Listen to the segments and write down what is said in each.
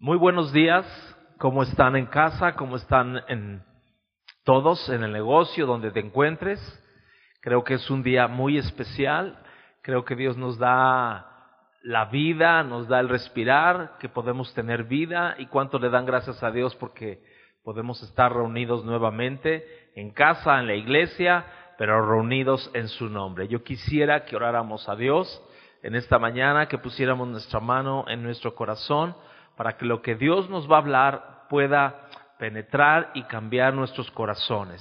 Muy buenos días, ¿cómo están en casa? ¿Cómo están en todos en el negocio donde te encuentres? Creo que es un día muy especial, creo que Dios nos da la vida, nos da el respirar, que podemos tener vida y cuánto le dan gracias a Dios porque podemos estar reunidos nuevamente en casa, en la iglesia, pero reunidos en su nombre. Yo quisiera que oráramos a Dios en esta mañana, que pusiéramos nuestra mano en nuestro corazón para que lo que Dios nos va a hablar pueda penetrar y cambiar nuestros corazones.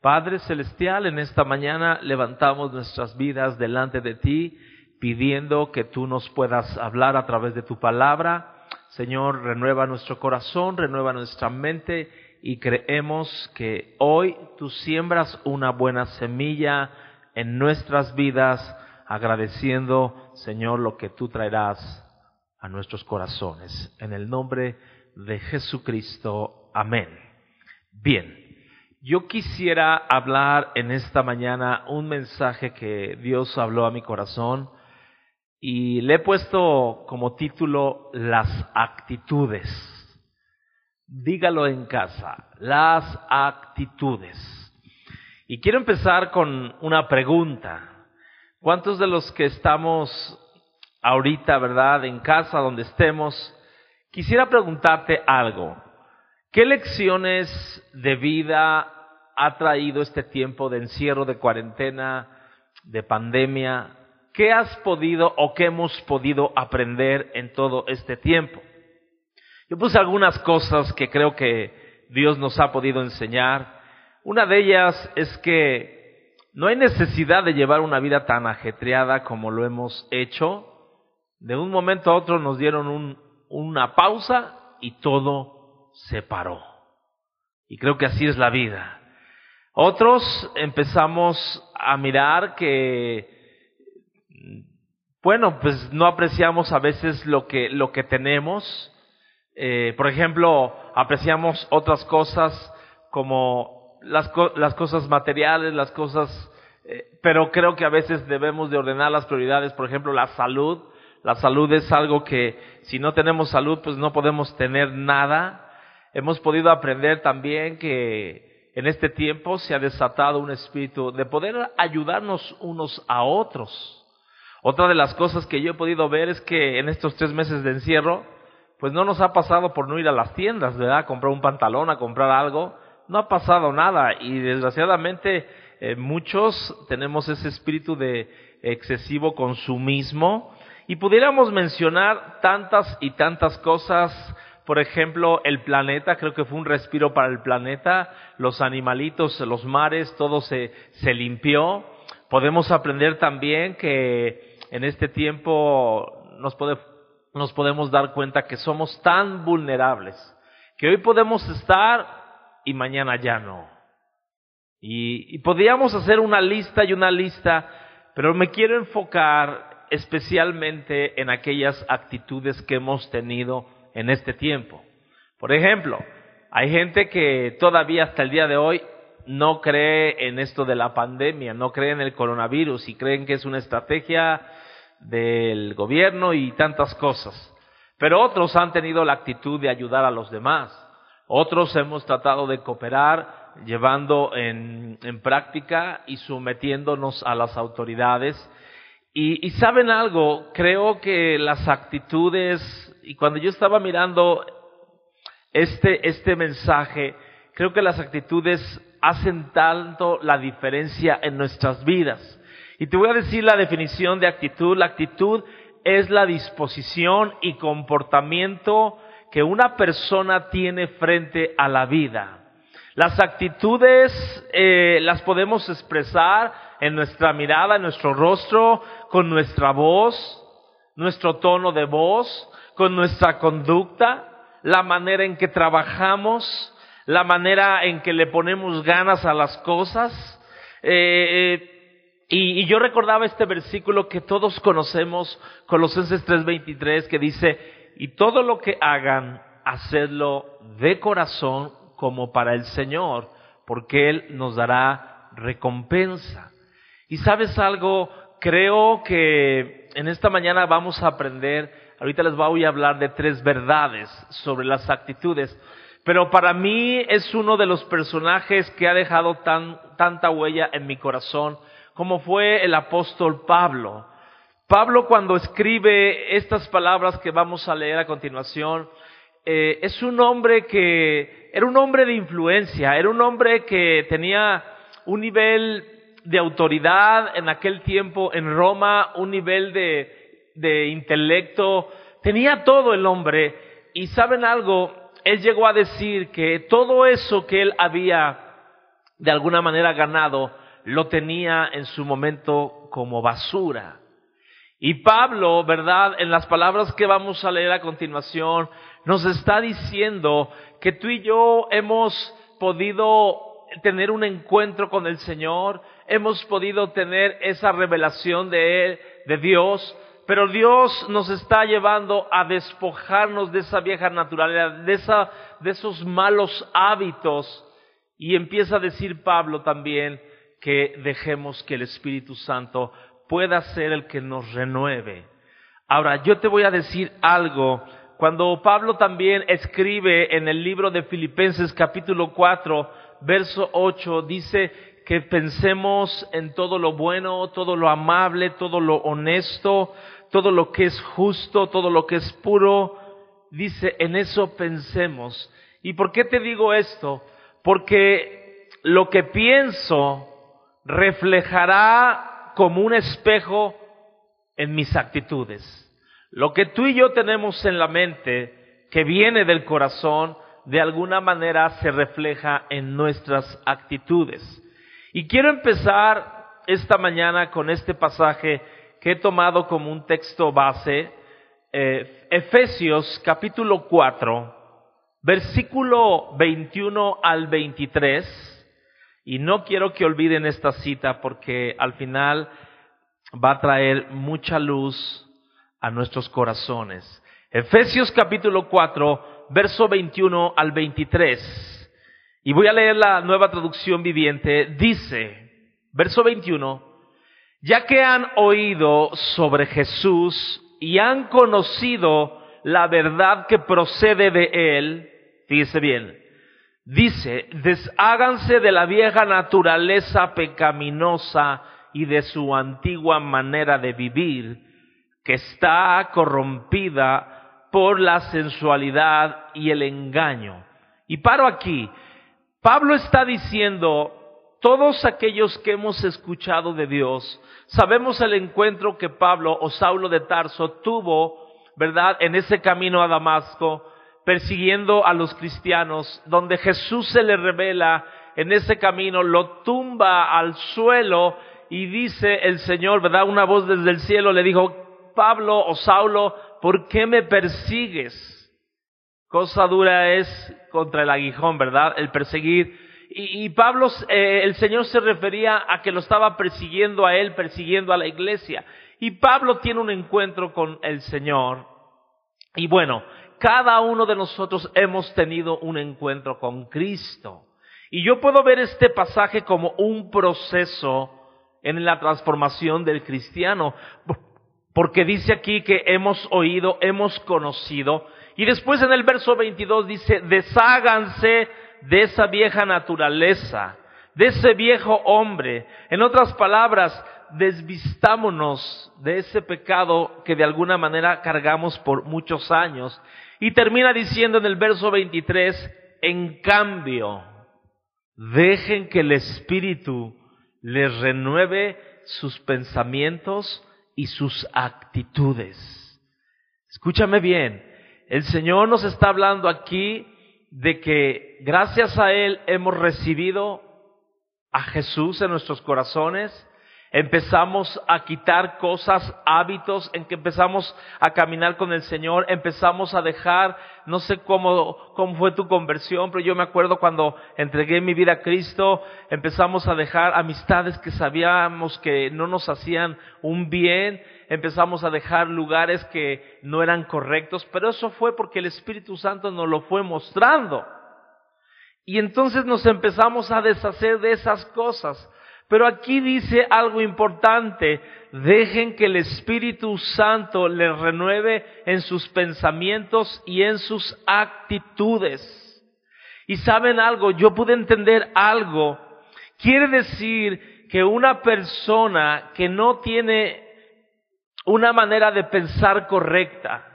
Padre Celestial, en esta mañana levantamos nuestras vidas delante de ti, pidiendo que tú nos puedas hablar a través de tu palabra. Señor, renueva nuestro corazón, renueva nuestra mente y creemos que hoy tú siembras una buena semilla en nuestras vidas, agradeciendo, Señor, lo que tú traerás a nuestros corazones. En el nombre de Jesucristo. Amén. Bien, yo quisiera hablar en esta mañana un mensaje que Dios habló a mi corazón y le he puesto como título Las actitudes. Dígalo en casa, las actitudes. Y quiero empezar con una pregunta. ¿Cuántos de los que estamos ahorita, ¿verdad? En casa, donde estemos, quisiera preguntarte algo. ¿Qué lecciones de vida ha traído este tiempo de encierro, de cuarentena, de pandemia? ¿Qué has podido o qué hemos podido aprender en todo este tiempo? Yo puse algunas cosas que creo que Dios nos ha podido enseñar. Una de ellas es que no hay necesidad de llevar una vida tan ajetreada como lo hemos hecho de un momento a otro nos dieron un, una pausa y todo se paró. Y creo que así es la vida. Otros empezamos a mirar que, bueno, pues no apreciamos a veces lo que, lo que tenemos. Eh, por ejemplo, apreciamos otras cosas como las, cosas materiales, las cosas, eh, pero creo que a veces debemos de ordenar las prioridades, por ejemplo, la salud la salud es algo que si no tenemos salud, pues no podemos tener nada. Hemos podido aprender también que en este tiempo se ha desatado un espíritu de poder ayudarnos unos a otros. Otra de las cosas que yo he podido ver es que en estos tres meses de encierro, pues no nos ha pasado por no ir a las tiendas, ¿verdad? A comprar un pantalón, a comprar algo. No ha pasado nada y desgraciadamente eh, muchos tenemos ese espíritu de excesivo consumismo y pudiéramos mencionar tantas y tantas cosas, por ejemplo, el planeta, creo que fue un respiro para el planeta, los animalitos, los mares, todo se, se limpió. Podemos aprender también que en este tiempo nos, puede, nos podemos dar cuenta que somos tan vulnerables, que hoy podemos estar y mañana ya no. Y, y podríamos hacer una lista y una lista, pero me quiero enfocar especialmente en aquellas actitudes que hemos tenido en este tiempo. Por ejemplo, hay gente que todavía hasta el día de hoy no cree en esto de la pandemia, no cree en el coronavirus y creen que es una estrategia del gobierno y tantas cosas. Pero otros han tenido la actitud de ayudar a los demás. Otros hemos tratado de cooperar llevando en, en práctica y sometiéndonos a las autoridades y, saben algo, creo que las actitudes, y cuando yo estaba mirando este, este mensaje, creo que las actitudes hacen tanto la diferencia en nuestras vidas. Y te voy a decir la definición de actitud. La actitud es la disposición y comportamiento que una persona tiene frente a la vida. Las actitudes eh, las podemos expresar en nuestra mirada, en nuestro rostro, con nuestra voz, nuestro tono de voz, con nuestra conducta, la manera en que trabajamos, la manera en que le ponemos ganas a las cosas. Eh, eh, y, y, yo recordaba este versículo que todos conocemos, Colosenses 3:23, que dice, y todo lo que hagan, hacedlo de corazón como para el Señor, porque Él nos dará recompensa. Y sabes algo, creo que en esta mañana vamos a aprender ahorita les voy a hablar de tres verdades sobre las actitudes. Pero para mí es uno de los personajes que ha dejado tan, tanta huella en mi corazón, como fue el apóstol Pablo. Pablo cuando escribe estas palabras que vamos a leer a continuación, eh, es un hombre que era un hombre de influencia, era un hombre que tenía un nivel de autoridad en aquel tiempo en Roma, un nivel de, de intelecto, tenía todo el hombre y saben algo, él llegó a decir que todo eso que él había de alguna manera ganado, lo tenía en su momento como basura. Y Pablo, ¿verdad? En las palabras que vamos a leer a continuación, nos está diciendo que tú y yo hemos podido tener un encuentro con el Señor, hemos podido tener esa revelación de Él, de Dios, pero Dios nos está llevando a despojarnos de esa vieja naturaleza, de, esa, de esos malos hábitos. Y empieza a decir Pablo también que dejemos que el Espíritu Santo pueda ser el que nos renueve. Ahora, yo te voy a decir algo. Cuando Pablo también escribe en el libro de Filipenses capítulo 4, verso 8, dice que pensemos en todo lo bueno, todo lo amable, todo lo honesto, todo lo que es justo, todo lo que es puro. Dice, en eso pensemos. ¿Y por qué te digo esto? Porque lo que pienso reflejará como un espejo en mis actitudes. Lo que tú y yo tenemos en la mente, que viene del corazón, de alguna manera se refleja en nuestras actitudes. Y quiero empezar esta mañana con este pasaje que he tomado como un texto base, eh, Efesios capítulo 4, versículo 21 al 23 y no quiero que olviden esta cita porque al final va a traer mucha luz a nuestros corazones. Efesios capítulo 4, verso 21 al 23. Y voy a leer la nueva traducción viviente. Dice, verso 21, ya que han oído sobre Jesús y han conocido la verdad que procede de él, fíjese bien, Dice, desháganse de la vieja naturaleza pecaminosa y de su antigua manera de vivir, que está corrompida por la sensualidad y el engaño. Y paro aquí. Pablo está diciendo, todos aquellos que hemos escuchado de Dios, sabemos el encuentro que Pablo o Saulo de Tarso tuvo, ¿verdad?, en ese camino a Damasco, persiguiendo a los cristianos, donde Jesús se le revela en ese camino, lo tumba al suelo y dice el Señor, ¿verdad? Una voz desde el cielo le dijo, Pablo o Saulo, ¿por qué me persigues? Cosa dura es contra el aguijón, ¿verdad? El perseguir. Y, Pablo, eh, el Señor se refería a que lo estaba persiguiendo a él, persiguiendo a la iglesia. Y Pablo tiene un encuentro con el Señor. Y bueno, cada uno de nosotros hemos tenido un encuentro con Cristo. Y yo puedo ver este pasaje como un proceso en la transformación del cristiano, porque dice aquí que hemos oído, hemos conocido, y después en el verso 22 dice, desháganse de esa vieja naturaleza, de ese viejo hombre. En otras palabras, desvistámonos de ese pecado que de alguna manera cargamos por muchos años y termina diciendo en el verso 23, en cambio, dejen que el Espíritu les renueve sus pensamientos y sus actitudes. Escúchame bien, el Señor nos está hablando aquí de que gracias a Él hemos recibido a Jesús en nuestros corazones, empezamos a quitar cosas, hábitos, en que empezamos a caminar con el Señor, empezamos a dejar, no sé cómo, cómo fue tu conversión, pero yo me acuerdo cuando entregué mi vida a Cristo, empezamos a dejar amistades que sabíamos que no nos hacían un bien, empezamos a dejar lugares que no eran correctos, pero eso fue porque el Espíritu Santo nos lo fue mostrando. Y entonces nos empezamos a deshacer de esas cosas. Pero aquí dice algo importante, dejen que el Espíritu Santo les renueve en sus pensamientos y en sus actitudes. Y saben algo, yo pude entender algo. Quiere decir que una persona que no tiene una manera de pensar correcta,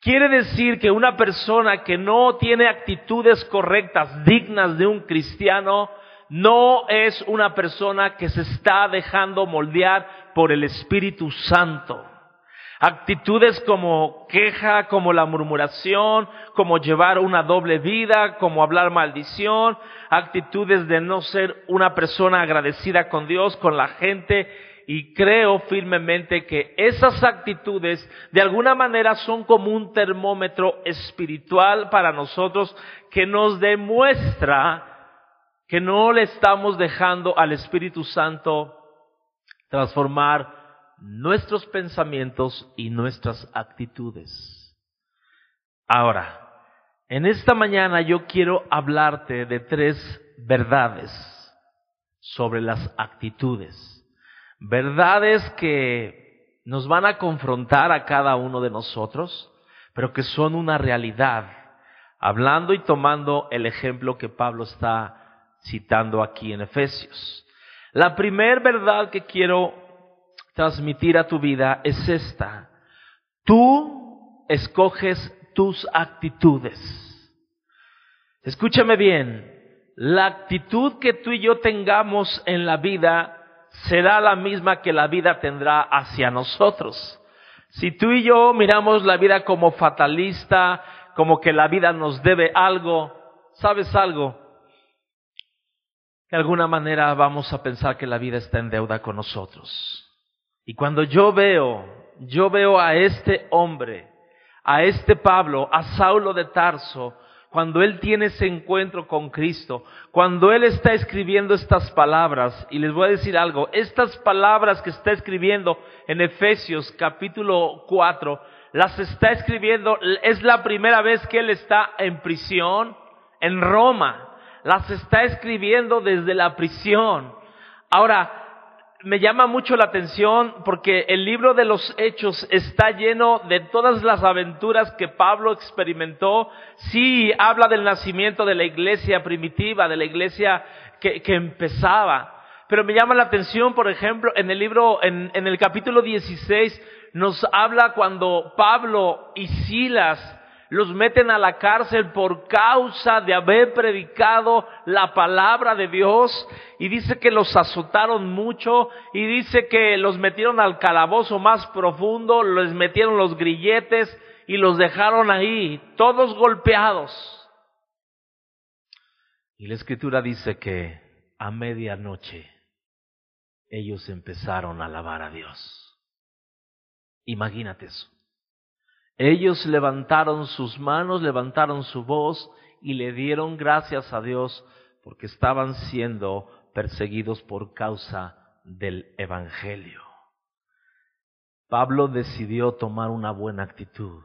quiere decir que una persona que no tiene actitudes correctas, dignas de un cristiano, no es una persona que se está dejando moldear por el Espíritu Santo. Actitudes como queja, como la murmuración, como llevar una doble vida, como hablar maldición, actitudes de no ser una persona agradecida con Dios, con la gente, y creo firmemente que esas actitudes de alguna manera son como un termómetro espiritual para nosotros que nos demuestra que no le estamos dejando al Espíritu Santo transformar nuestros pensamientos y nuestras actitudes. Ahora, en esta mañana yo quiero hablarte de tres verdades sobre las actitudes. Verdades que nos van a confrontar a cada uno de nosotros, pero que son una realidad. Hablando y tomando el ejemplo que Pablo está citando aquí en Efesios. La primer verdad que quiero transmitir a tu vida es esta. Tú escoges tus actitudes. Escúchame bien, la actitud que tú y yo tengamos en la vida será la misma que la vida tendrá hacia nosotros. Si tú y yo miramos la vida como fatalista, como que la vida nos debe algo, ¿sabes algo? De alguna manera vamos a pensar que la vida está en deuda con nosotros. Y cuando yo veo, yo veo a este hombre, a este Pablo, a Saulo de Tarso, cuando él tiene ese encuentro con Cristo, cuando él está escribiendo estas palabras, y les voy a decir algo, estas palabras que está escribiendo en Efesios capítulo 4, las está escribiendo, es la primera vez que él está en prisión en Roma las está escribiendo desde la prisión. Ahora, me llama mucho la atención porque el libro de los Hechos está lleno de todas las aventuras que Pablo experimentó. Sí, habla del nacimiento de la iglesia primitiva, de la iglesia que, empezaba. Pero me llama la atención, por ejemplo, en el libro, en, en el capítulo 16, nos habla cuando Pablo y Silas los meten a la cárcel por causa de haber predicado la palabra de Dios y dice que los azotaron mucho y dice que los metieron al calabozo más profundo, les metieron los grilletes y los dejaron ahí, todos golpeados. Y la escritura dice que a medianoche ellos empezaron a alabar a Dios. Imagínate eso. Ellos levantaron sus manos, levantaron su voz y le dieron gracias a Dios porque estaban siendo perseguidos por causa del Evangelio. Pablo decidió tomar una buena actitud.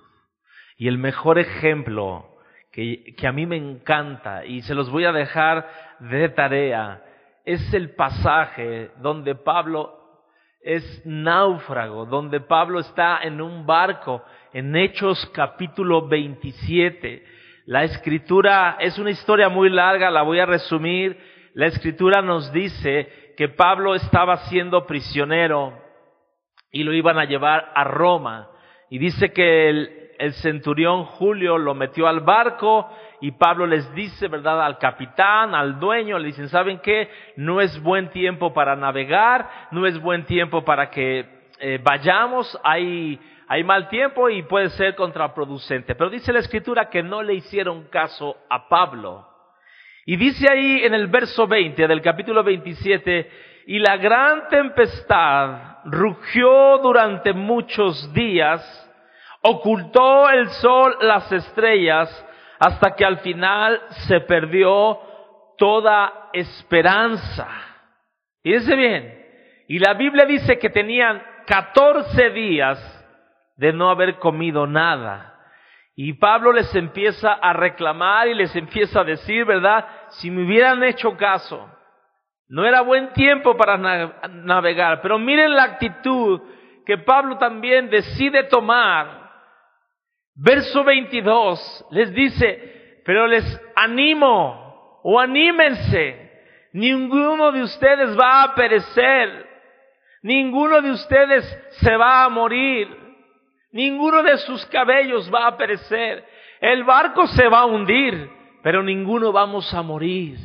Y el mejor ejemplo que, que, a mí me encanta, y se los voy a dejar de tarea, es el pasaje donde Pablo es náufrago, donde Pablo está en un barco en Hechos capítulo 27. La escritura es una historia muy larga, la voy a resumir. La escritura nos dice que Pablo estaba siendo prisionero y lo iban a llevar a Roma. Y dice que el, centurión Julio lo metió al barco y Pablo les dice, ¿verdad? Al capitán, al dueño, le dicen, ¿saben qué? No es buen tiempo para navegar, no es buen tiempo para que eh, vayamos, hay hay mal tiempo y puede ser contraproducente. Pero dice la escritura que no le hicieron caso a Pablo. Y dice ahí en el verso 20 del capítulo 27, y la gran tempestad rugió durante muchos días, ocultó el sol las estrellas, hasta que al final se perdió toda esperanza. Fíjense bien, y la Biblia dice que tenían 14 días de no haber comido nada. Y Pablo les empieza a reclamar y les empieza a decir, ¿verdad? Si me hubieran hecho caso, No era buen tiempo para navegar, pero miren la actitud que Pablo también decide tomar. Verso 22 les dice, pero les animo o anímense, ninguno de ustedes va a perecer, ninguno de ustedes se va a morir, ninguno de sus cabellos va a perecer, el barco se va a hundir, pero ninguno vamos a morir.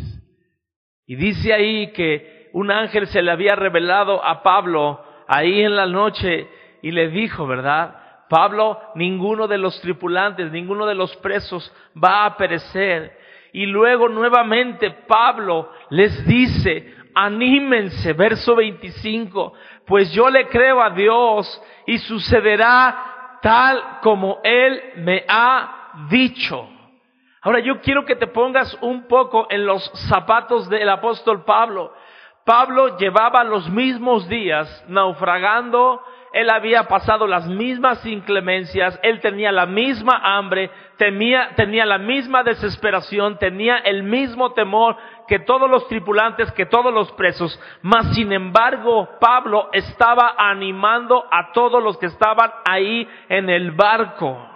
Y dice ahí que un ángel se le había revelado a Pablo ahí en la noche y le dijo, ¿verdad? Pablo, ninguno de los tripulantes, ninguno de los presos va a perecer. Y luego nuevamente Pablo les dice, anímense, verso 25, pues yo le creo a Dios y sucederá tal como Él me ha dicho. Ahora yo quiero que te pongas un poco en los zapatos del apóstol Pablo. Pablo llevaba los mismos días naufragando, él había pasado las mismas inclemencias, él tenía la misma hambre, tenía, la misma desesperación, tenía el mismo temor que todos los tripulantes, que todos los presos, mas sin embargo Pablo estaba animando a todos los que estaban ahí en el barco.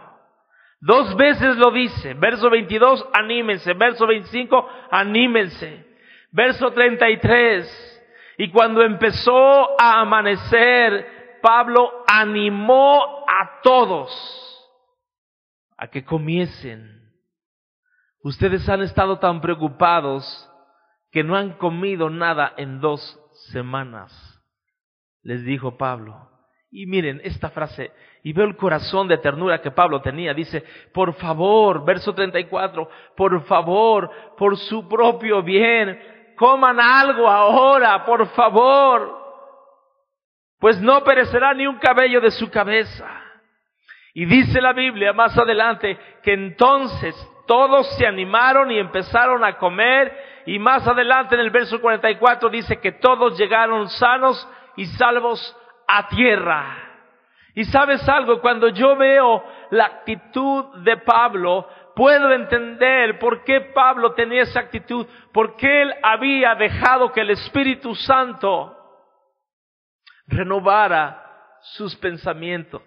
Dos veces lo dice. Verso 22, anímense. Verso 25, anímense. Verso 33, y cuando empezó a amanecer, Pablo animó a todos a que comiesen. Ustedes han estado tan preocupados que no han comido nada en dos semanas, les dijo Pablo. Y miren esta frase, y veo el corazón de ternura que Pablo tenía. Dice, por favor, verso 34, por favor, por su propio bien, coman algo ahora, por favor, pues no perecerá ni un cabello de su cabeza. Y dice la Biblia más adelante que entonces todos se animaron y empezaron a comer y más adelante en el verso 44 dice que todos llegaron sanos y salvos a tierra. Y sabes algo, cuando yo veo la actitud de Pablo, puedo entender por qué Pablo tenía esa actitud, porque él había dejado que el Espíritu Santo renovara sus pensamientos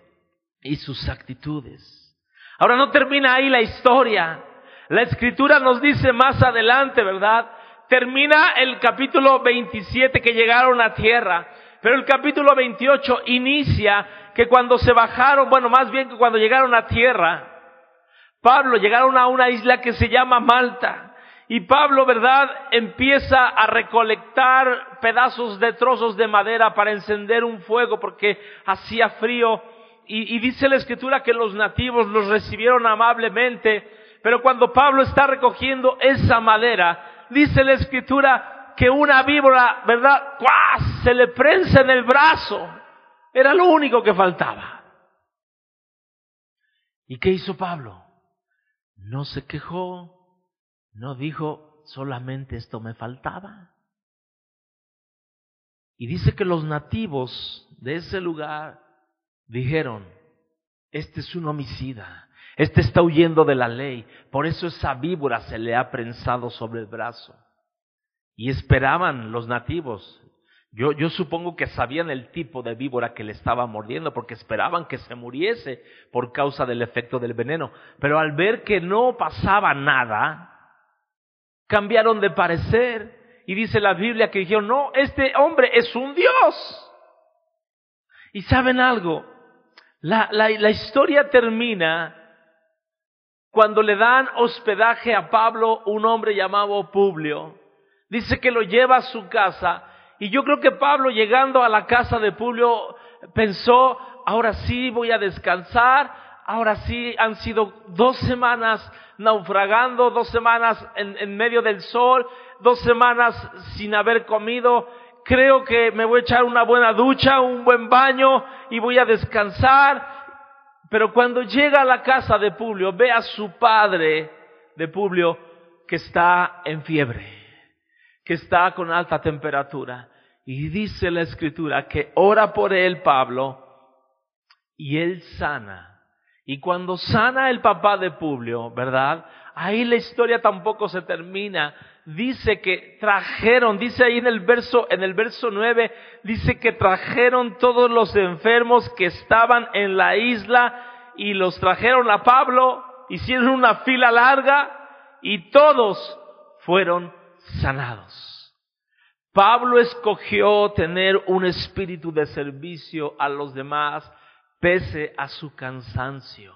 y sus actitudes. Ahora no termina ahí la historia. La escritura nos dice más adelante, ¿verdad? Termina el capítulo 27 que llegaron a tierra. Pero el capítulo 28 inicia que cuando se bajaron, bueno, más bien que cuando llegaron a tierra, Pablo llegaron a una isla que se llama Malta. Y Pablo, ¿verdad?, empieza a recolectar pedazos de trozos de madera para encender un fuego porque hacía frío. Y, dice la escritura que los nativos los recibieron amablemente. Pero cuando Pablo está recogiendo esa madera, dice la escritura que una víbora, ¿verdad? Se le prensa en el brazo. Era lo único que faltaba. ¿Y qué hizo Pablo? No se quejó, no dijo, solamente esto me faltaba. Y dice que los nativos de ese lugar dijeron, este es un homicida, este está huyendo de la ley, por eso esa víbora se le ha prensado sobre el brazo. Y esperaban los nativos. Yo, supongo que sabían el tipo de víbora que le estaba mordiendo porque esperaban que se muriese por causa del efecto del veneno. Pero al ver que no pasaba nada, cambiaron de parecer. Y dice la Biblia que dijeron, no, este hombre es un Dios. Y saben algo, la historia termina cuando le dan hospedaje a Pablo un hombre llamado Publio. Dice que lo lleva a su casa. Y yo creo que Pablo llegando a la casa de Publio pensó, ahora sí voy a descansar, ahora sí han sido dos semanas naufragando, dos semanas en, medio del sol, dos semanas sin haber comido, creo que me voy a echar una buena ducha, un buen baño y voy a descansar. Pero cuando llega a la casa de Publio, ve a su padre de Publio que está en fiebre que está con alta temperatura. Y dice la escritura que ora por él Pablo y él sana. Y cuando sana el papá de Publio, ¿verdad? Ahí la historia tampoco se termina. Dice que trajeron, dice ahí en el verso, en el verso 9, dice que trajeron todos los enfermos que estaban en la isla y los trajeron a Pablo, hicieron una fila larga y todos fueron sanados. Pablo escogió tener un espíritu de servicio a los demás pese a su cansancio.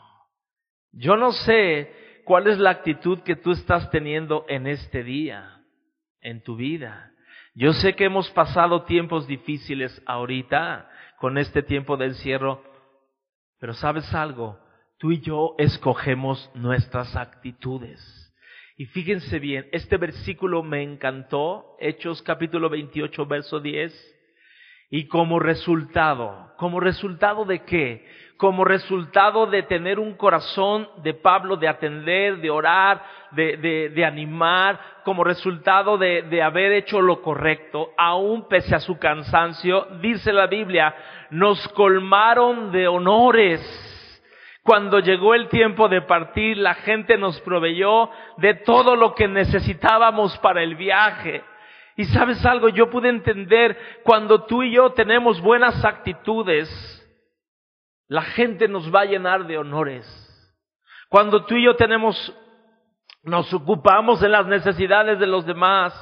Yo no sé cuál es la actitud que tú estás teniendo en este día, en tu vida. Yo sé que hemos pasado tiempos difíciles ahorita con este tiempo de encierro, pero sabes algo, tú y yo escogemos nuestras actitudes. Y fíjense bien, este versículo me encantó, Hechos capítulo 28, verso 10. Y como resultado, como resultado de qué? Como resultado de tener un corazón de Pablo, de atender, de orar, de, de, de animar, como resultado de, de haber hecho lo correcto, aún pese a su cansancio, dice la Biblia, nos colmaron de honores cuando llegó el tiempo de partir, la gente nos proveyó de todo lo que necesitábamos para el viaje. Y sabes algo, yo pude entender, cuando tú y yo tenemos buenas actitudes, la gente nos va a llenar de honores. Cuando tú y yo tenemos, nos ocupamos de las necesidades de los demás,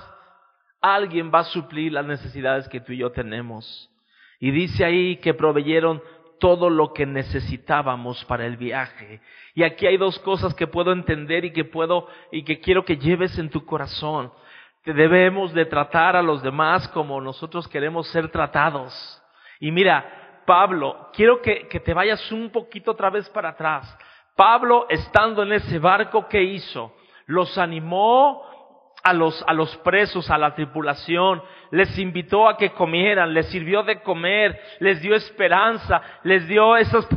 alguien va a suplir las necesidades que tú y yo tenemos. Y dice ahí que proveyeron todo lo que necesitábamos para el viaje. Y aquí hay dos cosas que puedo entender y que puedo y que quiero que lleves en tu corazón. Debemos de tratar a los demás como nosotros queremos ser tratados. Y mira, Pablo, quiero que, que te vayas un poquito otra vez para atrás. Pablo, estando en ese barco, ¿qué hizo? Los animó a los, a los presos, a la tripulación, les invitó a que comieran, les sirvió de comer, les dio esperanza, les dio esas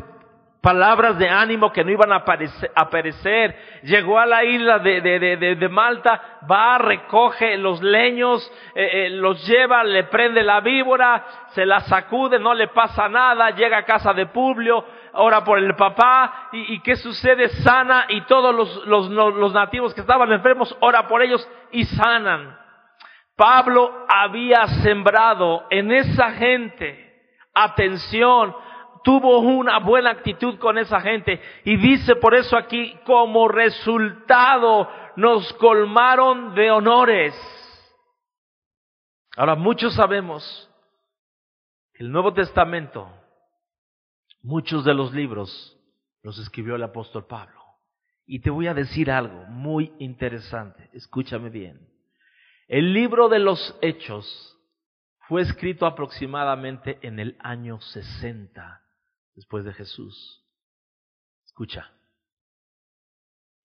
palabras de ánimo que no iban a, perecer. Llegó a la isla de, Malta, va, recoge los leños, eh, eh, los lleva, le prende la víbora, se la sacude, no le pasa nada, llega a casa de Publio, ora por el papá, y, ¿qué sucede? Sana, y todos los, los nativos que estaban enfermos, ora por ellos y sanan. Pablo había sembrado en esa gente atención, tuvo una buena actitud con esa gente y dice por eso aquí, como resultado nos colmaron de honores. Ahora, muchos sabemos que el Nuevo Testamento, muchos de los libros los escribió el apóstol Pablo. Y te voy a decir algo muy interesante, escúchame bien. El libro de los Hechos fue escrito aproximadamente en el año 60 después de Jesús. Escucha,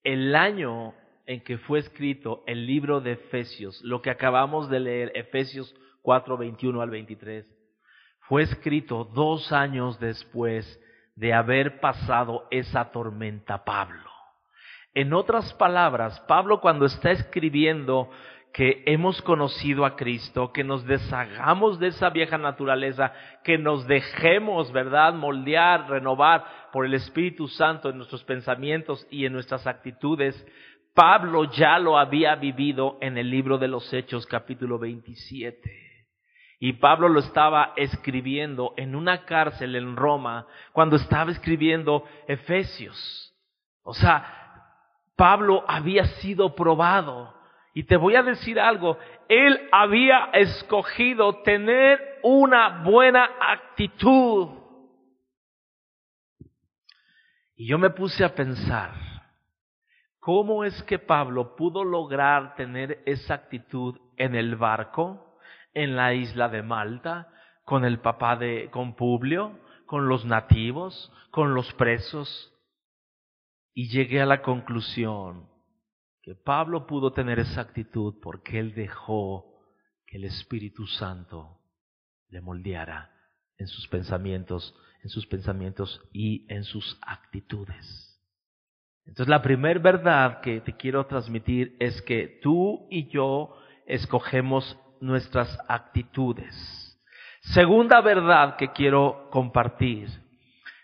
el año en que fue escrito el libro de Efesios, lo que acabamos de leer, Efesios 4, 21 al 23, fue escrito dos años después de haber pasado esa tormenta Pablo. En otras palabras, Pablo cuando está escribiendo que hemos conocido a Cristo, que nos deshagamos de esa vieja naturaleza, que nos dejemos, ¿verdad?, moldear, renovar por el Espíritu Santo en nuestros pensamientos y en nuestras actitudes. Pablo ya lo había vivido en el libro de los Hechos capítulo 27. Y Pablo lo estaba escribiendo en una cárcel en Roma cuando estaba escribiendo Efesios. O sea, Pablo había sido probado y te voy a decir algo, él había escogido tener una buena actitud. Y yo me puse a pensar, ¿cómo es que Pablo pudo lograr tener esa actitud en el barco, en la isla de Malta, con el papá de, con Publio, con los nativos, con los presos? Y llegué a la conclusión que Pablo pudo tener esa actitud porque él dejó que el Espíritu Santo le moldeara en sus pensamientos, en sus pensamientos y en sus actitudes. Entonces la primera verdad que te quiero transmitir es que tú y yo escogemos nuestras actitudes. Segunda verdad que quiero compartir.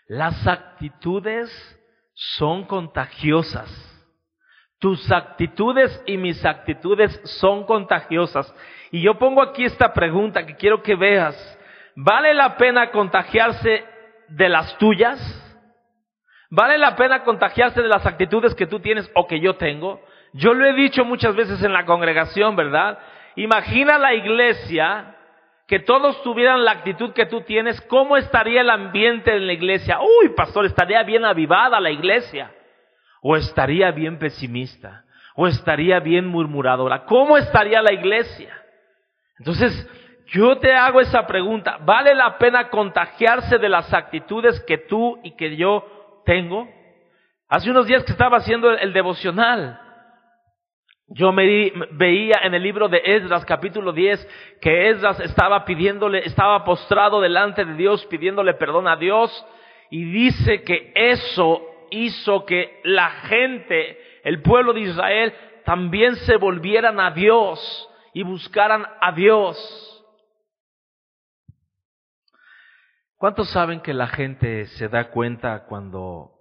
Las actitudes son contagiosas. Tus actitudes y mis actitudes son contagiosas. Y yo pongo aquí esta pregunta que quiero que veas. ¿Vale la pena contagiarse de las tuyas? ¿Vale la pena contagiarse de las actitudes que tú tienes o que yo tengo? Yo lo he dicho muchas veces en la congregación, ¿verdad? Imagina la iglesia que todos tuvieran la actitud que tú tienes, ¿cómo estaría el ambiente en la iglesia? Uy, pastor, estaría bien avivada la iglesia. O estaría bien pesimista. O estaría bien murmuradora. ¿Cómo estaría la iglesia? Entonces, yo te hago esa pregunta. ¿Vale la pena contagiarse de las actitudes que tú y que yo tengo? Hace unos días que estaba haciendo el devocional, yo me veía en el libro de Esdras capítulo 10 que Esdras estaba pidiéndole, estaba postrado delante de Dios pidiéndole perdón a Dios y dice que eso hizo que la gente, el pueblo de Israel, también se volvieran a Dios y buscaran a Dios. ¿Cuántos saben que la gente se da cuenta cuando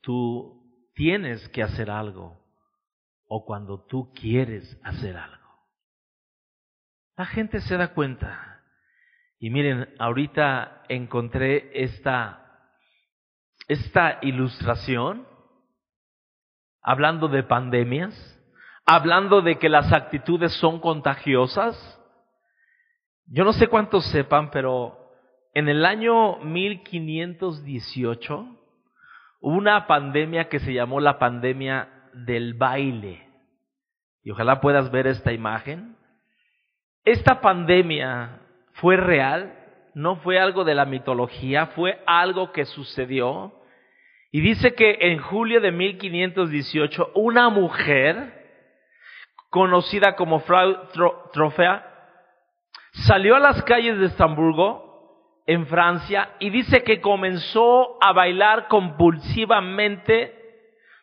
tú tienes que hacer algo? o cuando tú quieres hacer algo. La gente se da cuenta. Y miren, ahorita encontré esta, esta ilustración hablando de pandemias, hablando de que las actitudes son contagiosas. Yo no sé cuántos sepan, pero en el año 1518 hubo una pandemia que se llamó la pandemia del baile. Y ojalá puedas ver esta imagen. Esta pandemia fue real, no fue algo de la mitología, fue algo que sucedió. Y dice que en julio de 1518 una mujer conocida como Frau Trofea salió a las calles de Estamburgo en Francia y dice que comenzó a bailar compulsivamente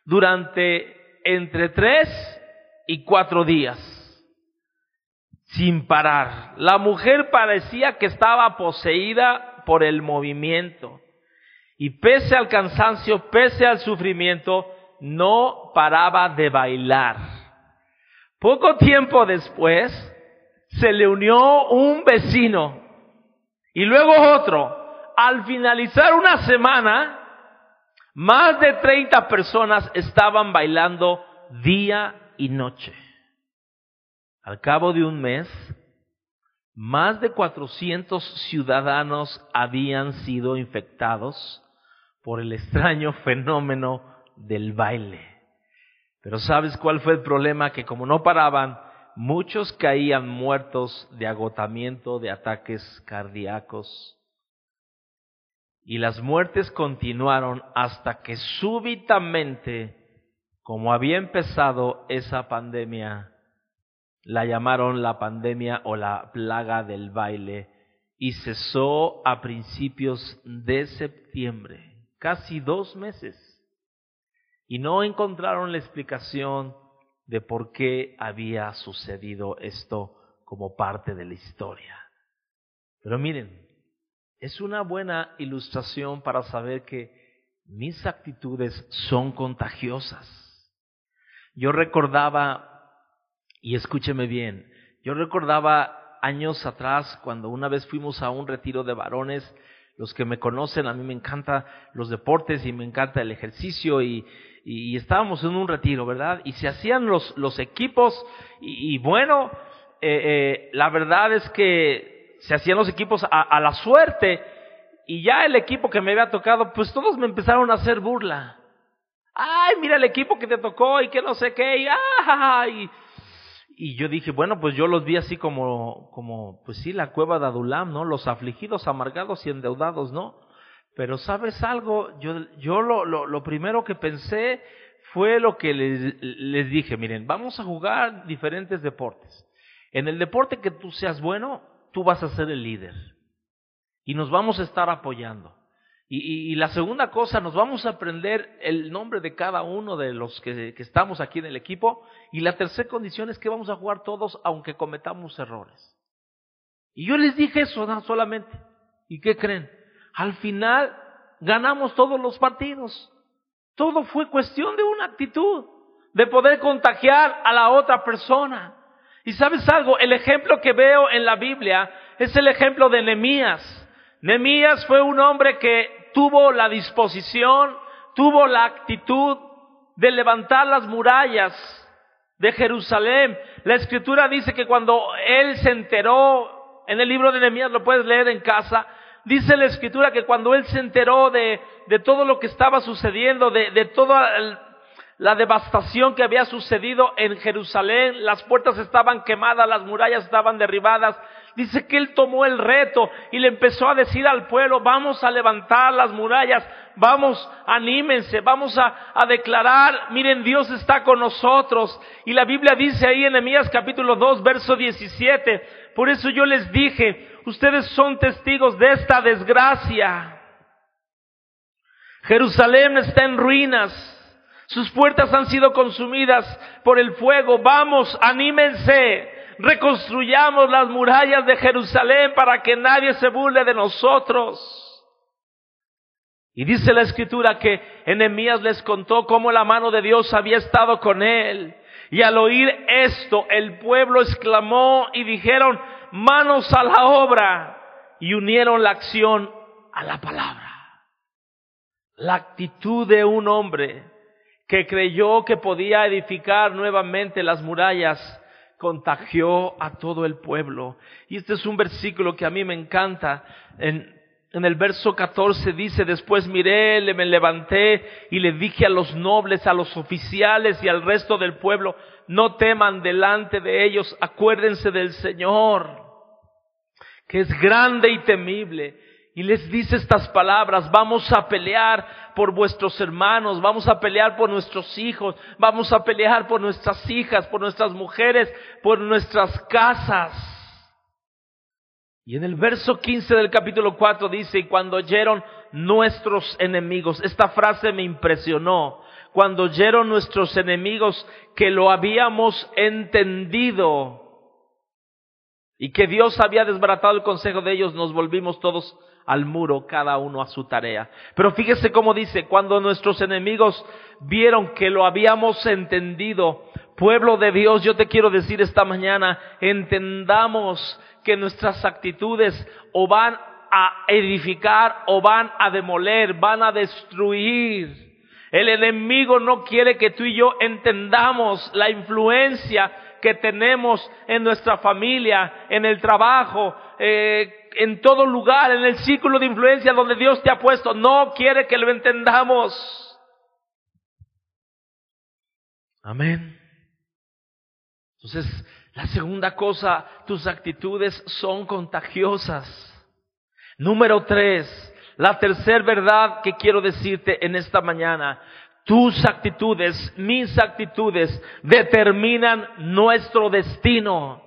durante entre tres y cuatro días, sin parar. La mujer parecía que estaba poseída por el movimiento y pese al cansancio, pese al sufrimiento, no paraba de bailar. Poco tiempo después, se le unió un vecino y luego otro. Al finalizar una semana, más de 30 personas estaban bailando día y noche. Al cabo de un mes, más de 400 ciudadanos habían sido infectados por el extraño fenómeno del baile. Pero ¿sabes cuál fue el problema? Que como no paraban, muchos caían muertos de agotamiento, de ataques cardíacos y las muertes continuaron hasta que súbitamente, como había empezado esa pandemia, la llamaron la pandemia o la plaga del baile, y cesó a principios de septiembre, casi dos meses, y no encontraron la explicación de por qué había sucedido esto como parte de la historia. Pero miren, es una buena ilustración para saber que mis actitudes son contagiosas. Yo recordaba, y escúcheme bien, yo recordaba años atrás cuando una vez fuimos a un retiro de varones, los que me conocen, a mí me encanta los deportes y me encanta el ejercicio y, estábamos en un retiro, ¿verdad? Y se hacían los, los equipos y, bueno, eh, eh, la verdad es que se hacían los equipos a, la suerte y ya el equipo que me había tocado, pues todos me empezaron a hacer burla. Ay, mira el equipo que te tocó y que no sé qué, y, ay. Y yo dije, bueno, pues yo los vi así como, como, pues sí, la cueva de Adulam, ¿no? Los afligidos, amargados y endeudados, ¿no? Pero sabes algo, yo, yo lo, lo, lo primero que pensé fue lo que les, les dije, miren, vamos a jugar diferentes deportes. En el deporte que tú seas bueno, tú vas a ser el líder. Y nos vamos a estar apoyando. Y, la segunda cosa, nos vamos a aprender el nombre de cada uno de los que, estamos aquí en el equipo. Y la tercera condición es que vamos a jugar todos aunque cometamos errores. Y yo les dije eso solamente. ¿Y qué creen? Al final ganamos todos los partidos. Todo fue cuestión de una actitud, de poder contagiar a la otra persona. Y sabes algo, el ejemplo que veo en la Biblia es el ejemplo de Nehemías. Nehemías fue un hombre que tuvo la disposición, tuvo la actitud de levantar las murallas de Jerusalén. La escritura dice que cuando él se enteró, en el libro de Nehemías lo puedes leer en casa, dice la escritura que cuando él se enteró de, de todo lo que estaba sucediendo, de, de toda la devastación que había sucedido en Jerusalén, las puertas estaban quemadas, las murallas estaban derribadas, dice que él tomó el reto y le empezó a decir al pueblo, vamos a levantar las murallas, vamos, anímense, vamos a, declarar, miren, Dios está con nosotros. Y la Biblia dice ahí en Nehemías capítulo 2, verso 17, por eso yo les dije, ustedes son testigos de esta desgracia. Jerusalén está en ruinas. Sus puertas han sido consumidas por el fuego. Vamos, anímense reconstruyamos las murallas de Jerusalén para que nadie se burle de nosotros. Y dice la escritura que Enemías les contó cómo la mano de Dios había estado con él. Y al oír esto, el pueblo exclamó y dijeron, manos a la obra. Y unieron la acción a la palabra. La actitud de un hombre que creyó que podía edificar nuevamente las murallas contagió a todo el pueblo. Y este es un versículo que a mí me encanta. En, el verso 14 dice, después miré, le, me levanté y le dije a los nobles, a los oficiales y al resto del pueblo, no teman delante de ellos, acuérdense del Señor, que es grande y temible y les dice estas palabras, vamos a pelear por vuestros hermanos, vamos a pelear por nuestros hijos, vamos a pelear por nuestras hijas, por nuestras mujeres, por nuestras casas. Y en el verso 15 del capítulo 4 dice, y cuando oyeron nuestros enemigos, esta frase me impresionó, cuando oyeron nuestros enemigos que lo habíamos entendido y que Dios había desbaratado el consejo de ellos, nos volvimos todos al muro, cada uno a su tarea. Pero fíjese cómo dice, cuando nuestros enemigos vieron que lo habíamos entendido, pueblo de Dios, yo te quiero decir esta mañana, entendamos que nuestras actitudes o van a edificar o van a demoler, van a destruir. El enemigo no quiere que tú y yo entendamos la influencia que tenemos en nuestra familia, en el trabajo, eh, en todo lugar, en el círculo de influencia donde Dios te ha puesto. No quiere que lo entendamos. Amén. Entonces, la segunda cosa, tus actitudes son contagiosas. Número tres, la tercera verdad que quiero decirte en esta mañana, tus actitudes, mis actitudes determinan nuestro destino.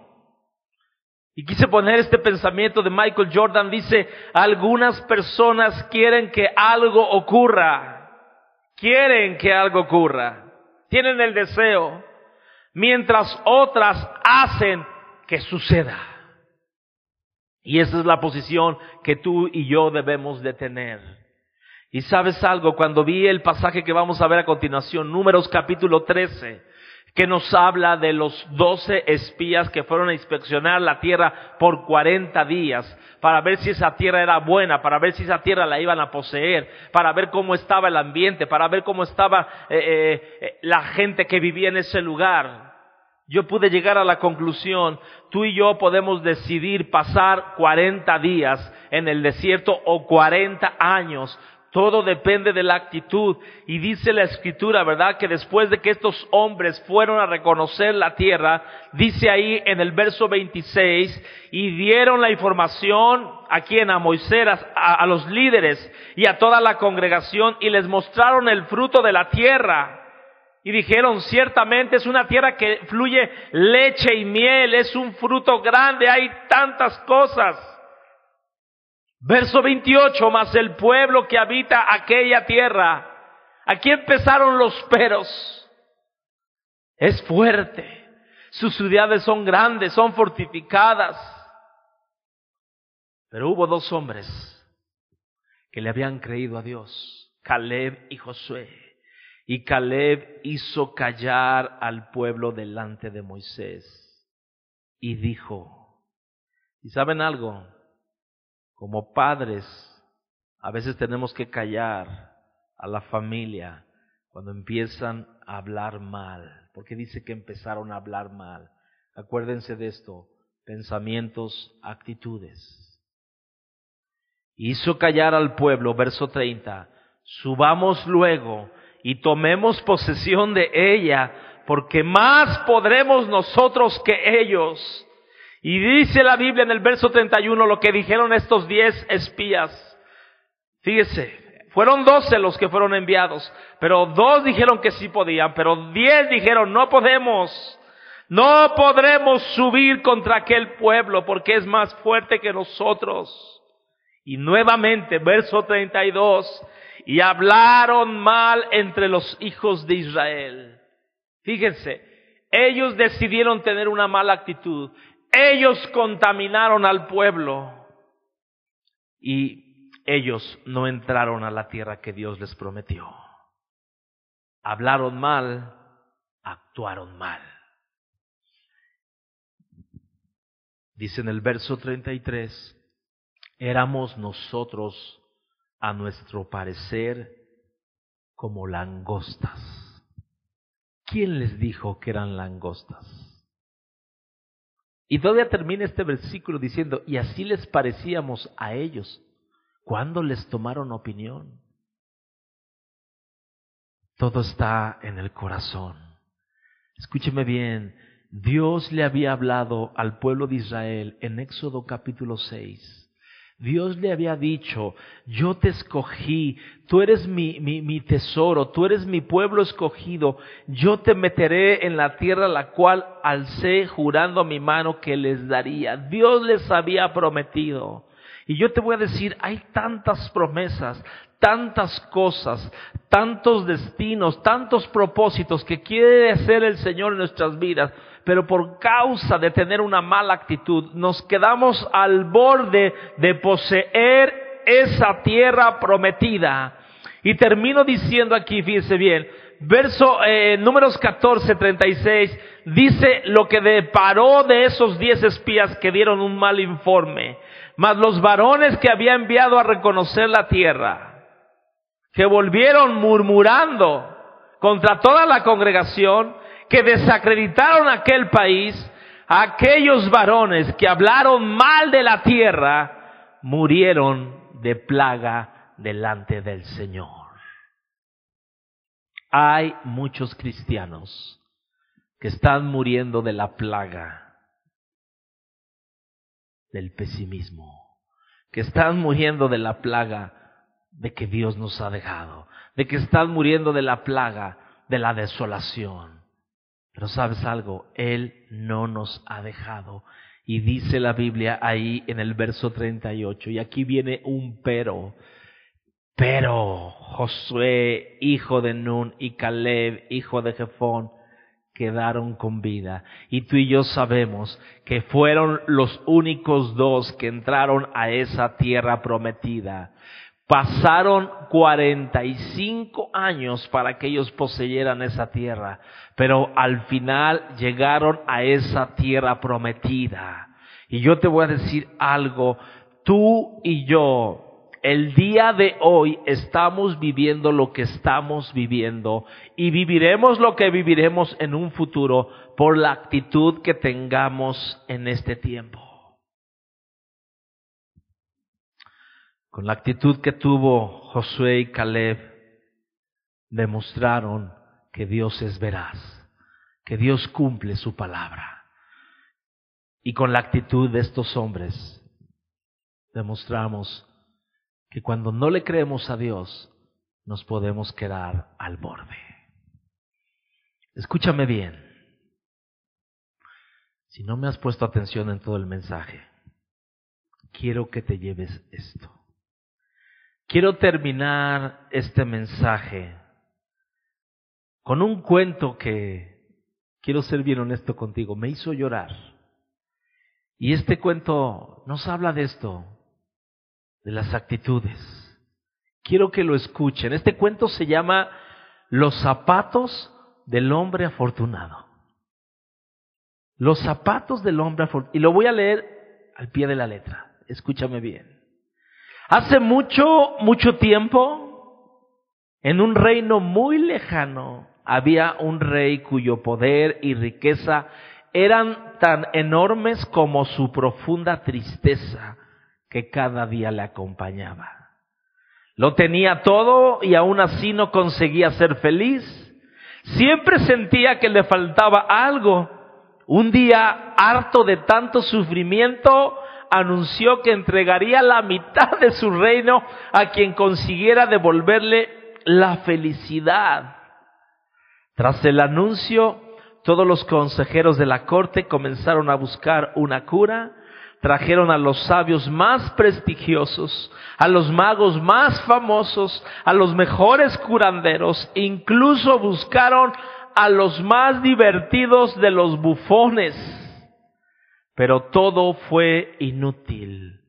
Y quise poner este pensamiento de Michael Jordan. Dice, algunas personas quieren que algo ocurra. Quieren que algo ocurra. Tienen el deseo. Mientras otras hacen que suceda. Y esa es la posición que tú y yo debemos de tener. Y sabes algo, cuando vi el pasaje que vamos a ver a continuación, números capítulo 13, que nos habla de los doce espías que fueron a inspeccionar la tierra por cuarenta días para ver si esa tierra era buena, para ver si esa tierra la iban a poseer, para ver cómo estaba el ambiente, para ver cómo estaba eh, eh, eh, la gente que vivía en ese lugar. Yo pude llegar a la conclusión, tú y yo podemos decidir pasar cuarenta días en el desierto o cuarenta años todo depende de la actitud. Y dice la escritura, ¿verdad? Que después de que estos hombres fueron a reconocer la tierra, dice ahí en el verso 26, y dieron la información a quien, a Moisés, a, a los líderes y a toda la congregación y les mostraron el fruto de la tierra. Y dijeron, ciertamente es una tierra que fluye leche y miel, es un fruto grande, hay tantas cosas. Verso 28, más el pueblo que habita aquella tierra. Aquí empezaron los peros. Es fuerte. Sus ciudades son grandes, son fortificadas. Pero hubo dos hombres que le habían creído a Dios, Caleb y Josué. Y Caleb hizo callar al pueblo delante de Moisés y dijo, ¿y saben algo? Como padres, a veces tenemos que callar a la familia cuando empiezan a hablar mal, porque dice que empezaron a hablar mal. Acuérdense de esto, pensamientos, actitudes. Hizo callar al pueblo, verso 30, subamos luego y tomemos posesión de ella, porque más podremos nosotros que ellos. Y dice la Biblia en el verso 31 lo que dijeron estos diez espías. Fíjese, fueron doce los que fueron enviados, pero dos dijeron que sí podían, pero diez dijeron no podemos. No podremos subir contra aquel pueblo porque es más fuerte que nosotros. Y nuevamente, verso 32, y hablaron mal entre los hijos de Israel. Fíjense, ellos decidieron tener una mala actitud. Ellos contaminaron al pueblo y ellos no entraron a la tierra que Dios les prometió. Hablaron mal, actuaron mal. Dice en el verso 33, éramos nosotros a nuestro parecer como langostas. ¿Quién les dijo que eran langostas? Y todavía termina este versículo diciendo, y así les parecíamos a ellos. cuando les tomaron opinión? Todo está en el corazón. Escúcheme bien, Dios le había hablado al pueblo de Israel en Éxodo capítulo 6 Dios le había dicho, yo te escogí, tú eres mi, mi, mi, tesoro, tú eres mi pueblo escogido, yo te meteré en la tierra la cual alcé jurando a mi mano que les daría. Dios les había prometido. Y yo te voy a decir, hay tantas promesas, tantas cosas, tantos destinos, tantos propósitos que quiere hacer el Señor en nuestras vidas, pero por causa de tener una mala actitud, nos quedamos al borde de poseer esa tierra prometida. Y termino diciendo aquí, fíjese bien, verso eh, números 14, 36, dice lo que deparó de esos diez espías que dieron un mal informe, mas los varones que había enviado a reconocer la tierra, que volvieron murmurando contra toda la congregación, que desacreditaron aquel país, aquellos varones que hablaron mal de la tierra, murieron de plaga delante del Señor. Hay muchos cristianos que están muriendo de la plaga del pesimismo, que están muriendo de la plaga de que Dios nos ha dejado, de que están muriendo de la plaga de la desolación. Pero sabes algo, Él no nos ha dejado. Y dice la Biblia ahí en el verso 38, y aquí viene un pero. Pero Josué, hijo de Nun, y Caleb, hijo de Jefón, quedaron con vida. Y tú y yo sabemos que fueron los únicos dos que entraron a esa tierra prometida. Pasaron 45 años para que ellos poseyeran esa tierra, pero al final llegaron a esa tierra prometida. Y yo te voy a decir algo, tú y yo, el día de hoy estamos viviendo lo que estamos viviendo y viviremos lo que viviremos en un futuro por la actitud que tengamos en este tiempo. Con la actitud que tuvo Josué y Caleb, demostraron que Dios es veraz, que Dios cumple su palabra. Y con la actitud de estos hombres, demostramos que cuando no le creemos a Dios, nos podemos quedar al borde. Escúchame bien. Si no me has puesto atención en todo el mensaje, quiero que te lleves esto. Quiero terminar este mensaje con un cuento que, quiero ser bien honesto contigo, me hizo llorar. Y este cuento nos habla de esto, de las actitudes. Quiero que lo escuchen. Este cuento se llama los zapatos del hombre afortunado. Los zapatos del hombre afortunado. Y lo voy a leer al pie de la letra. Escúchame bien. Hace mucho, mucho tiempo, en un reino muy lejano, había un rey cuyo poder y riqueza eran tan enormes como su profunda tristeza que cada día le acompañaba. Lo tenía todo y aún así no conseguía ser feliz. Siempre sentía que le faltaba algo. Un día, harto de tanto sufrimiento, anunció que entregaría la mitad de su reino a quien consiguiera devolverle la felicidad. Tras el anuncio, todos los consejeros de la corte comenzaron a buscar una cura, trajeron a los sabios más prestigiosos, a los magos más famosos, a los mejores curanderos, incluso buscaron a los más divertidos de los bufones. Pero todo fue inútil.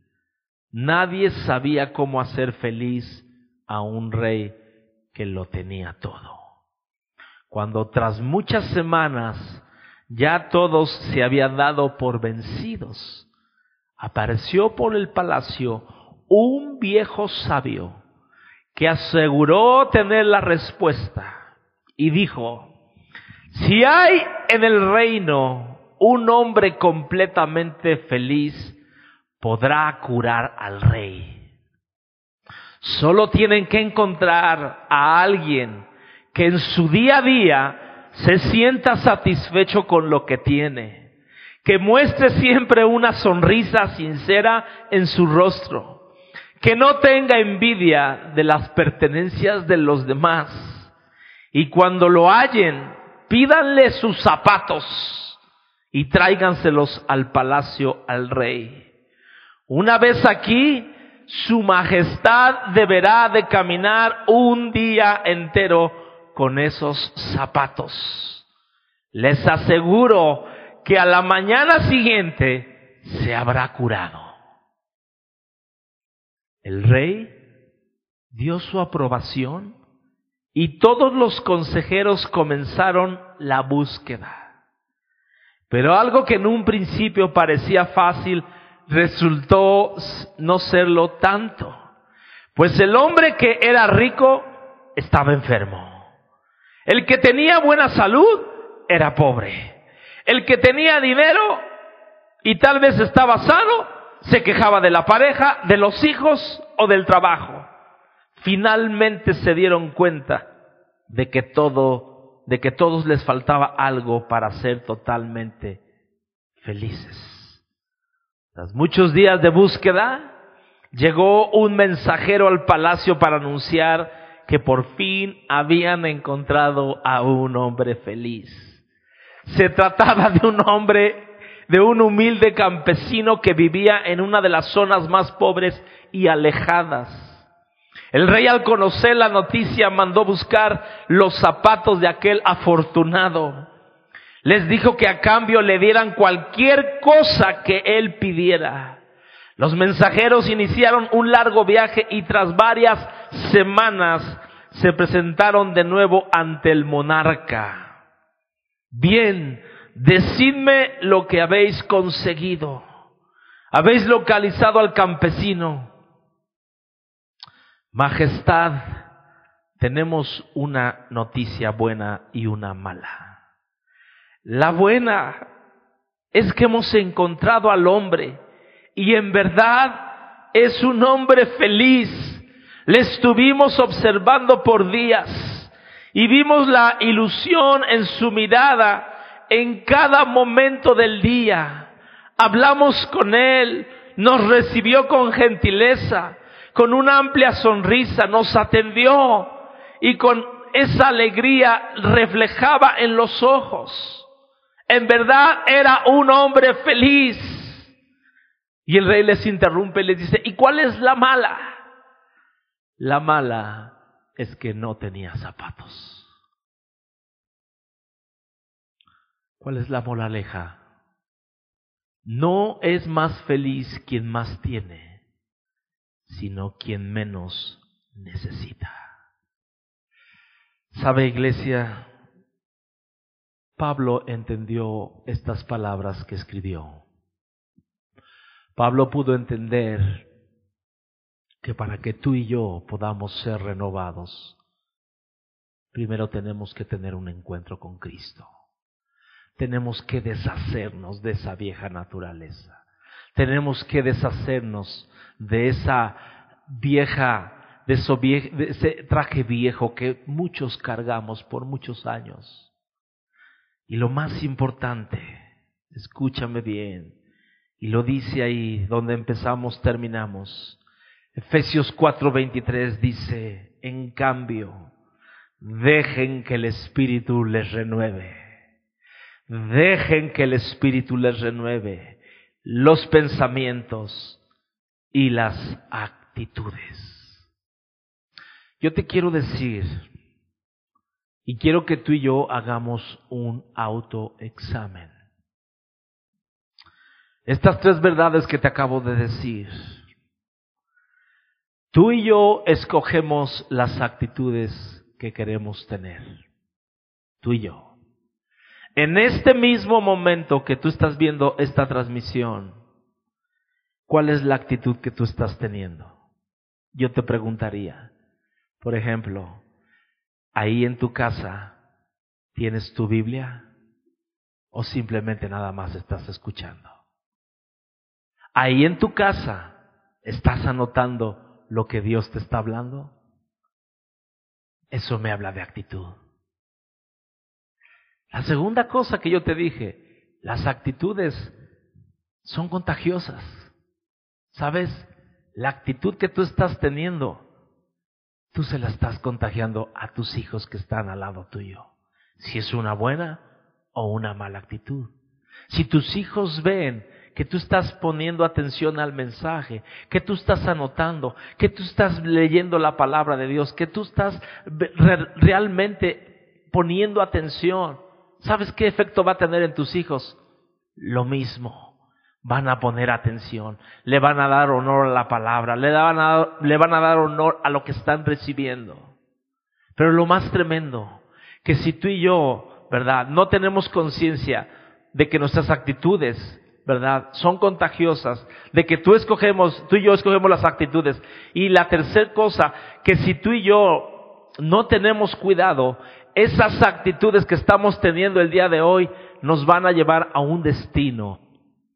Nadie sabía cómo hacer feliz a un rey que lo tenía todo. Cuando tras muchas semanas ya todos se habían dado por vencidos, apareció por el palacio un viejo sabio que aseguró tener la respuesta y dijo, si hay en el reino un hombre completamente feliz, podrá curar al rey. Solo tienen que encontrar a alguien que en su día a día se sienta satisfecho con lo que tiene, que muestre siempre una sonrisa sincera en su rostro, que no tenga envidia de las pertenencias de los demás, y cuando lo hallen, pídanle sus zapatos y tráiganselos al palacio al rey. Una vez aquí, su majestad deberá de caminar un día entero con esos zapatos. Les aseguro que a la mañana siguiente se habrá curado. El rey dio su aprobación y todos los consejeros comenzaron la búsqueda. Pero algo que en un principio parecía fácil resultó no serlo tanto, pues el hombre que era rico estaba enfermo. El que tenía buena salud era pobre. El que tenía dinero y tal vez estaba sano, se quejaba de la pareja, de los hijos o del trabajo. Finalmente se dieron cuenta de que todo, de que todos les faltaba algo para ser totalmente felices. Tras muchos días de búsqueda, llegó un mensajero al palacio para anunciar que por fin habían encontrado a un hombre feliz. Se trataba de un hombre, de un humilde campesino que vivía en una de las zonas más pobres y alejadas. El rey al conocer la noticia mandó buscar los zapatos de aquel afortunado. Les dijo que a cambio le dieran cualquier cosa que él pidiera. Los mensajeros iniciaron un largo viaje y tras varias semanas se presentaron de nuevo ante el monarca. Bien, decidme lo que habéis conseguido. Habéis localizado al campesino. Majestad, tenemos una noticia buena y una mala. La buena es que hemos encontrado al hombre y en verdad es un hombre feliz le estuvimos observando por días y vimos la ilusión en su mirada en cada momento del día. Hablamos con él, nos recibió con gentileza, con una amplia sonrisa, nos atendió y con esa alegría reflejaba en los ojos. En verdad era un hombre feliz. Y el rey les interrumpe y les dice, ¿y cuál es la mala? La mala es que no tenía zapatos. ¿Cuál es la moraleja? No es más feliz quien más tiene, sino quien menos necesita. Sabe, iglesia, Pablo entendió estas palabras que escribió. Pablo pudo entender que para que tú y yo podamos ser renovados, primero tenemos que tener un encuentro con Cristo. Tenemos que deshacernos de esa vieja naturaleza. Tenemos que deshacernos de esa vieja, de, ese traje viejo que muchos cargamos por muchos años. Y lo más importante, escúchame bien, y lo dice ahí donde empezamos, terminamos. Efesios 4:23 dice, en cambio, dejen que el Espíritu les renueve. Dejen que el Espíritu les renueve los pensamientos y las actitudes. Yo te quiero decir, y quiero que tú y yo hagamos un autoexamen. Estas tres verdades que te acabo de decir, tú y yo escogemos las actitudes que queremos tener. Tú y yo. En este mismo momento que tú estás viendo esta transmisión, ¿cuál es la actitud que tú estás teniendo? Yo te preguntaría, por ejemplo, ahí en tu casa, ¿tienes tu Biblia? ¿O simplemente nada más estás escuchando? Ahí en tu casa, ¿estás anotando lo que Dios te está hablando? Eso me habla de actitud. La segunda cosa que yo te dije, las actitudes son contagiosas. ¿Sabes? La actitud que tú estás teniendo, tú se la estás contagiando a tus hijos que están al lado tuyo. Si es una buena o una mala actitud. Si tus hijos ven que tú estás poniendo atención al mensaje, que tú estás anotando, que tú estás leyendo la palabra de Dios, que tú estás realmente poniendo atención. ¿Sabes qué efecto va a tener en tus hijos? Lo mismo. Van a poner atención, le van a dar honor a la palabra, le van a, dar honor a lo que están recibiendo. Pero lo más tremendo, que si tú y yo, ¿verdad? No tenemos conciencia de que nuestras actitudes ¿verdad? Son contagiosas, de que tú escogemos, tú y yo escogemos las actitudes. Y la tercera cosa, que si tú y yo no tenemos cuidado, esas actitudes que estamos teniendo el día de hoy nos van a llevar a un destino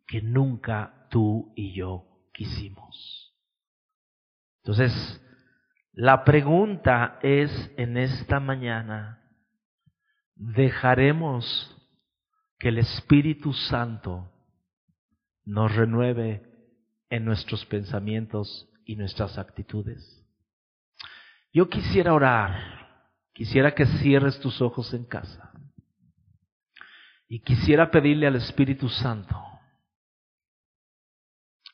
que nunca tú y yo quisimos. Entonces, la pregunta es en esta mañana, ¿dejaremos que el Espíritu Santo nos renueve en nuestros pensamientos y nuestras actitudes. Yo quisiera orar, quisiera que cierres tus ojos en casa. Y quisiera pedirle al Espíritu Santo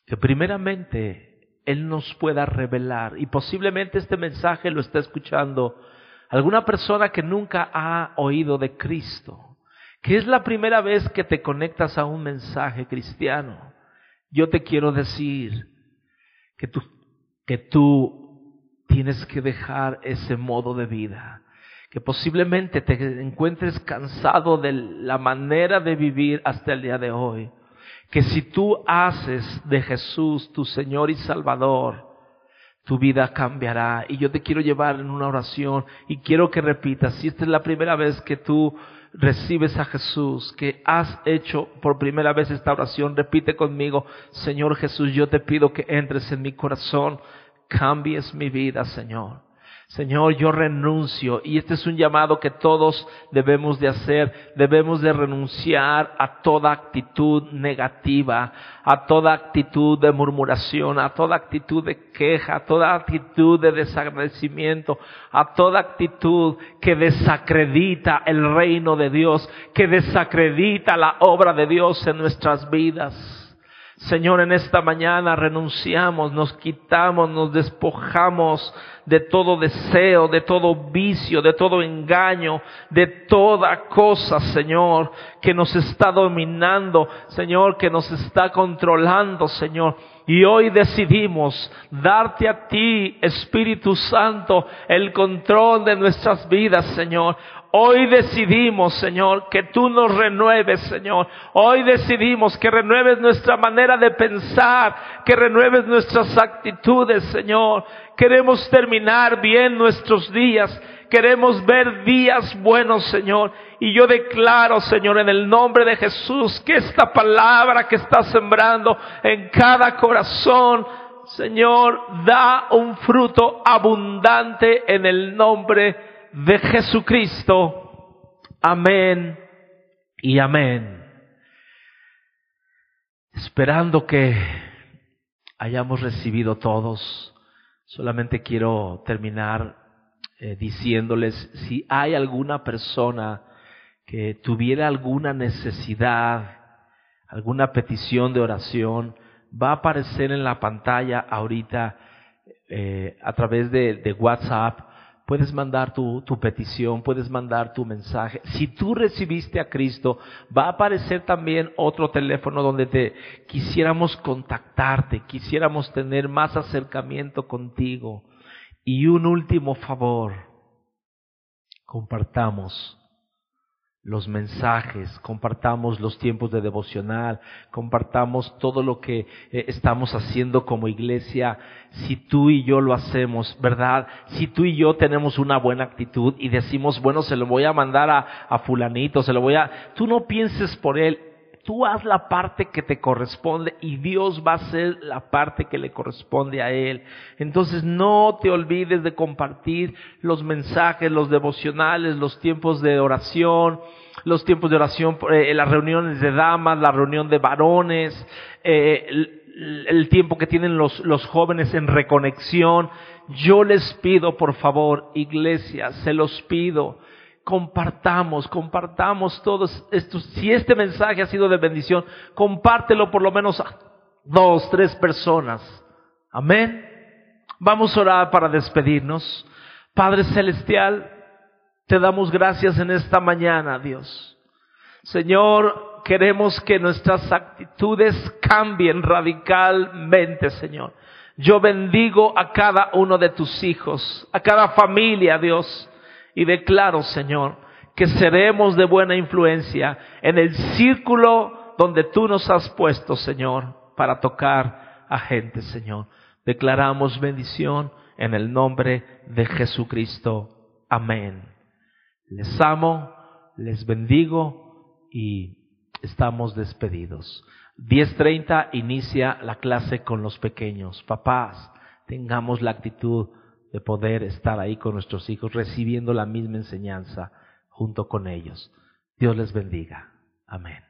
que primeramente Él nos pueda revelar y posiblemente este mensaje lo está escuchando alguna persona que nunca ha oído de Cristo que es la primera vez que te conectas a un mensaje cristiano, yo te quiero decir que tú, que tú tienes que dejar ese modo de vida, que posiblemente te encuentres cansado de la manera de vivir hasta el día de hoy, que si tú haces de Jesús tu Señor y Salvador, tu vida cambiará. Y yo te quiero llevar en una oración y quiero que repitas, si esta es la primera vez que tú recibes a Jesús, que has hecho por primera vez esta oración, repite conmigo, Señor Jesús, yo te pido que entres en mi corazón, cambies mi vida, Señor. Señor, yo renuncio y este es un llamado que todos debemos de hacer. Debemos de renunciar a toda actitud negativa, a toda actitud de murmuración, a toda actitud de queja, a toda actitud de desagradecimiento, a toda actitud que desacredita el reino de Dios, que desacredita la obra de Dios en nuestras vidas. Señor, en esta mañana renunciamos, nos quitamos, nos despojamos de todo deseo, de todo vicio, de todo engaño, de toda cosa, Señor, que nos está dominando, Señor, que nos está controlando, Señor. Y hoy decidimos darte a ti, Espíritu Santo, el control de nuestras vidas, Señor. Hoy decidimos, Señor, que tú nos renueves, Señor. Hoy decidimos que renueves nuestra manera de pensar, que renueves nuestras actitudes, Señor. Queremos terminar bien nuestros días. Queremos ver días buenos, Señor. Y yo declaro, Señor, en el nombre de Jesús, que esta palabra que está sembrando en cada corazón, Señor, da un fruto abundante en el nombre de Jesucristo. Amén y amén. Esperando que hayamos recibido todos, solamente quiero terminar eh, diciéndoles si hay alguna persona que tuviera alguna necesidad, alguna petición de oración, va a aparecer en la pantalla ahorita eh, a través de, de WhatsApp puedes mandar tu, tu, petición, puedes mandar tu mensaje. Si tú recibiste a Cristo, va a aparecer también otro teléfono donde te quisiéramos contactarte, quisiéramos tener más acercamiento contigo. Y un último favor, compartamos los mensajes, compartamos los tiempos de devocional, compartamos todo lo que eh, estamos haciendo como iglesia. Si tú y yo lo hacemos, ¿verdad? Si tú y yo tenemos una buena actitud y decimos, bueno, se lo voy a mandar a, a fulanito, se lo voy a... Tú no pienses por él, tú haz la parte que te corresponde y Dios va a hacer la parte que le corresponde a Él. Entonces no te olvides de compartir los mensajes, los devocionales, los tiempos de oración, los tiempos de oración, eh, las reuniones de damas, la reunión de varones, eh, el, el, tiempo que tienen los, los jóvenes en reconexión. Yo les pido, por favor, iglesia, se los pido compartamos, compartamos todos estos. Si este mensaje ha sido de bendición, compártelo por lo menos a dos, tres personas. Amén. Vamos a orar para despedirnos. Padre Celestial, te damos gracias en esta mañana, Dios. Señor, queremos que nuestras actitudes cambien radicalmente, Señor. Yo bendigo a cada uno de tus hijos, a cada familia, Dios y declaro, Señor, que seremos de buena influencia en el círculo donde tú nos has puesto, Señor, para tocar a gente, Señor. Declaramos bendición en el nombre de Jesucristo. Amén. Les amo, les bendigo y estamos despedidos. 10.30 inicia la clase con los pequeños. Papás, tengamos la actitud de poder estar ahí con nuestros hijos recibiendo la misma enseñanza junto con ellos. Dios les bendiga. Amén.